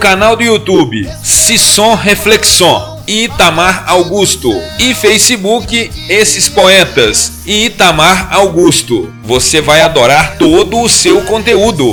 Canal do YouTube Sisson Reflexão e Itamar Augusto. E Facebook Esses Poetas e Itamar Augusto. Você vai adorar todo o seu conteúdo.